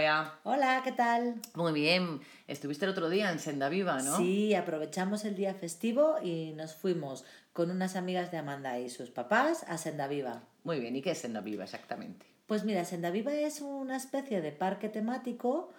Bea. Hola, ¿qué tal? Muy bien. Estuviste el otro día en Senda Viva, ¿no? Sí, aprovechamos el día festivo y nos fuimos con unas amigas de Amanda y sus papás a Senda Viva. Muy bien. ¿Y qué es Senda Viva exactamente? Pues mira, Senda Viva es una especie de parque temático,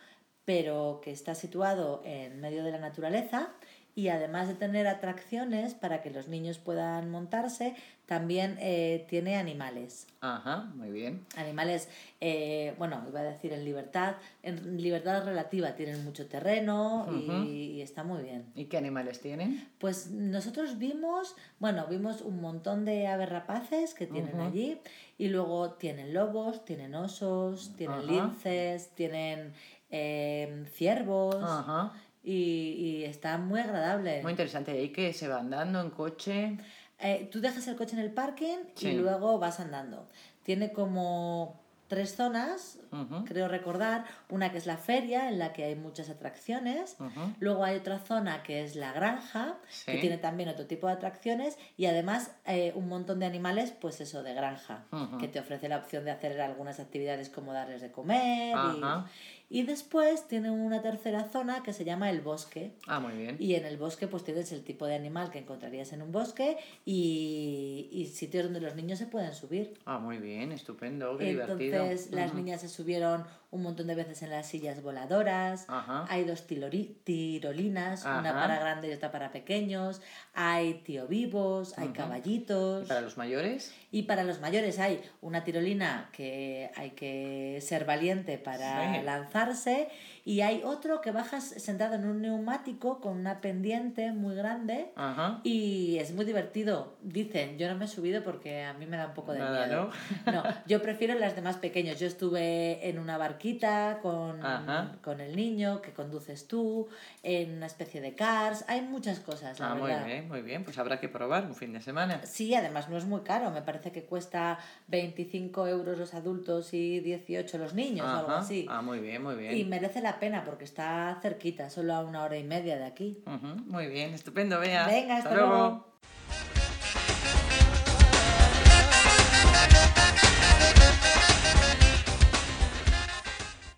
pero que está situado en medio de la naturaleza y además de tener atracciones para que los niños puedan montarse, también eh, tiene animales. Ajá, muy bien. Animales, eh, bueno, iba a decir en libertad, en libertad relativa, tienen mucho terreno y, está muy bien. ¿Y qué animales tienen? Pues nosotros vimos, bueno, vimos un montón de aves rapaces que tienen allí y luego tienen lobos, tienen osos, tienen linces, tienen eh, ciervos. Ajá. Y, está muy agradable. Muy interesante. ¿Y ahí que se va andando en coche? Eh, tú dejas el coche en el parking y luego vas andando. Tiene como tres zonas, creo recordar. Una que es la feria, en la que hay muchas atracciones. Luego hay otra zona que es la granja, que tiene también otro tipo de atracciones. Y además eh, un montón de animales, pues eso, de granja, que te ofrece la opción de hacer algunas actividades como darles de comer. Y después tiene una tercera zona que se llama el bosque. Ah, muy bien. Y en el bosque pues tienes el tipo de animal que encontrarías en un bosque y, y sitios donde los niños se pueden subir. Ah, muy bien, estupendo, qué Entonces las niñas se subieron un montón de veces en las sillas voladoras. Ajá. Hay dos tirolinas, una para grandes y otra para pequeños. Hay tío vivos, hay caballitos. ¿Y para los mayores? Y para los mayores hay una tirolina que hay que ser valiente para lanzarse y hay otro que bajas sentado en un neumático con una pendiente muy grande y es muy divertido. Dicen, yo no me he subido porque a mí me da un poco de miedo. ¿no? no, yo prefiero las demás pequeños. Yo estuve en una barquita con, con el niño que conduces tú, en una especie de cars. Hay muchas cosas, la ah, Muy bien, muy bien. Pues habrá que probar un fin de semana. Sí, además no es muy caro. Me parece que cuesta 25 euros los adultos y 18 los niños o algo así. Ah, muy bien, muy bien. Y merece la pena porque está cerquita, solo a una hora y media de aquí. Muy bien, estupendo, vea. Venga, hasta, luego.